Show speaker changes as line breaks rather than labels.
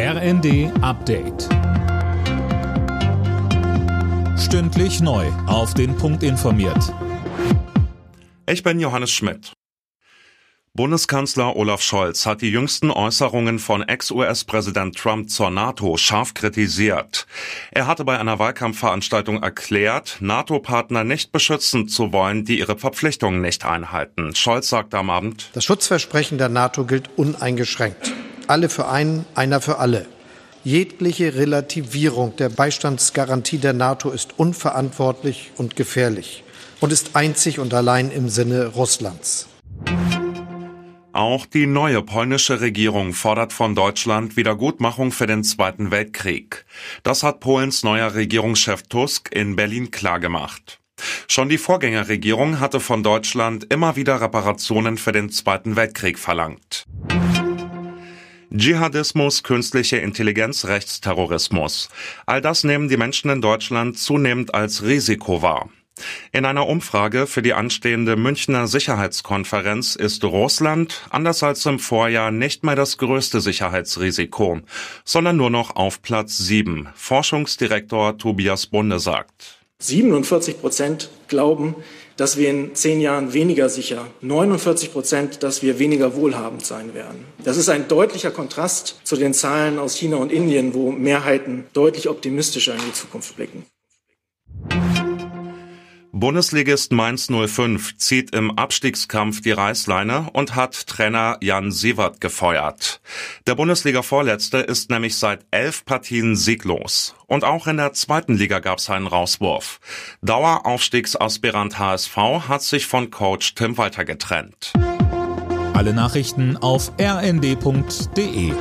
RND Update. Stündlich neu. Auf den Punkt informiert.
Ich bin Johannes Schmidt. Bundeskanzler Olaf Scholz hat die jüngsten Äußerungen von Ex-US-Präsident Trump zur NATO scharf kritisiert. Er hatte bei einer Wahlkampfveranstaltung erklärt, NATO-Partner nicht beschützen zu wollen, die ihre Verpflichtungen nicht einhalten. Scholz sagte am Abend,
Das Schutzversprechen der NATO gilt uneingeschränkt. Alle für einen, einer für alle. Jegliche Relativierung der Beistandsgarantie der NATO ist unverantwortlich und gefährlich und ist einzig und allein im Sinne Russlands.
Auch die neue polnische Regierung fordert von Deutschland Wiedergutmachung für den Zweiten Weltkrieg. Das hat Polens neuer Regierungschef Tusk in Berlin klargemacht. Schon die Vorgängerregierung hatte von Deutschland immer wieder Reparationen für den Zweiten Weltkrieg verlangt. Dschihadismus, künstliche Intelligenz, Rechtsterrorismus. All das nehmen die Menschen in Deutschland zunehmend als Risiko wahr. In einer Umfrage für die anstehende Münchner Sicherheitskonferenz ist Russland, anders als im Vorjahr, nicht mehr das größte Sicherheitsrisiko, sondern nur noch auf Platz 7. Forschungsdirektor Tobias Bunde sagt.
47 Prozent glauben, dass wir in zehn Jahren weniger sicher, 49 Prozent, dass wir weniger wohlhabend sein werden. Das ist ein deutlicher Kontrast zu den Zahlen aus China und Indien, wo Mehrheiten deutlich optimistischer in die Zukunft blicken.
Bundesligist Mainz 05 zieht im Abstiegskampf die Reißleine und hat Trainer Jan Sievert gefeuert. Der Bundesliga-Vorletzte ist nämlich seit elf Partien sieglos. Und auch in der zweiten Liga gab es einen Rauswurf. Daueraufstiegsaspirant HSV hat sich von Coach Tim Walter getrennt.
Alle Nachrichten auf rnd.de